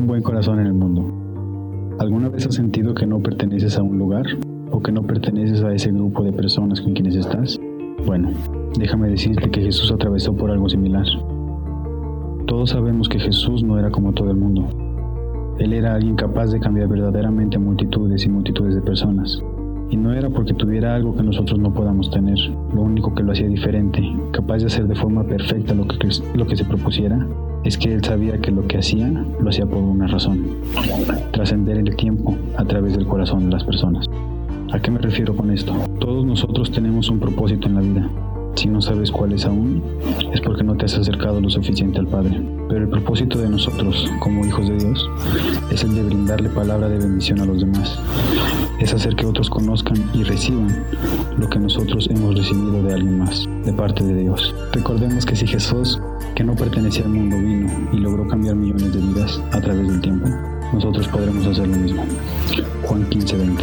un buen corazón en el mundo. ¿Alguna vez has sentido que no perteneces a un lugar o que no perteneces a ese grupo de personas con quienes estás? Bueno, déjame decirte que Jesús atravesó por algo similar. Todos sabemos que Jesús no era como todo el mundo. Él era alguien capaz de cambiar verdaderamente multitudes y multitudes de personas. Y no era porque tuviera algo que nosotros no podamos tener, lo único que lo hacía diferente, capaz de hacer de forma perfecta lo que, lo que se propusiera, es que él sabía que lo que hacía lo hacía por una razón. Trascender el tiempo a través del corazón de las personas. ¿A qué me refiero con esto? Todos nosotros tenemos un propósito en la vida. Si no sabes cuál es aún, es porque no te has acercado lo suficiente al Padre. Pero el propósito de nosotros, como hijos de Dios, es el de brindarle palabra de bendición a los demás. Es hacer que otros conozcan y reciban lo que nosotros hemos recibido de alguien más, de parte de Dios. Recordemos que si Jesús, que no pertenecía al mundo, vino y logró cambiar millones de vidas a través del tiempo, nosotros podremos hacer lo mismo. Juan 15:20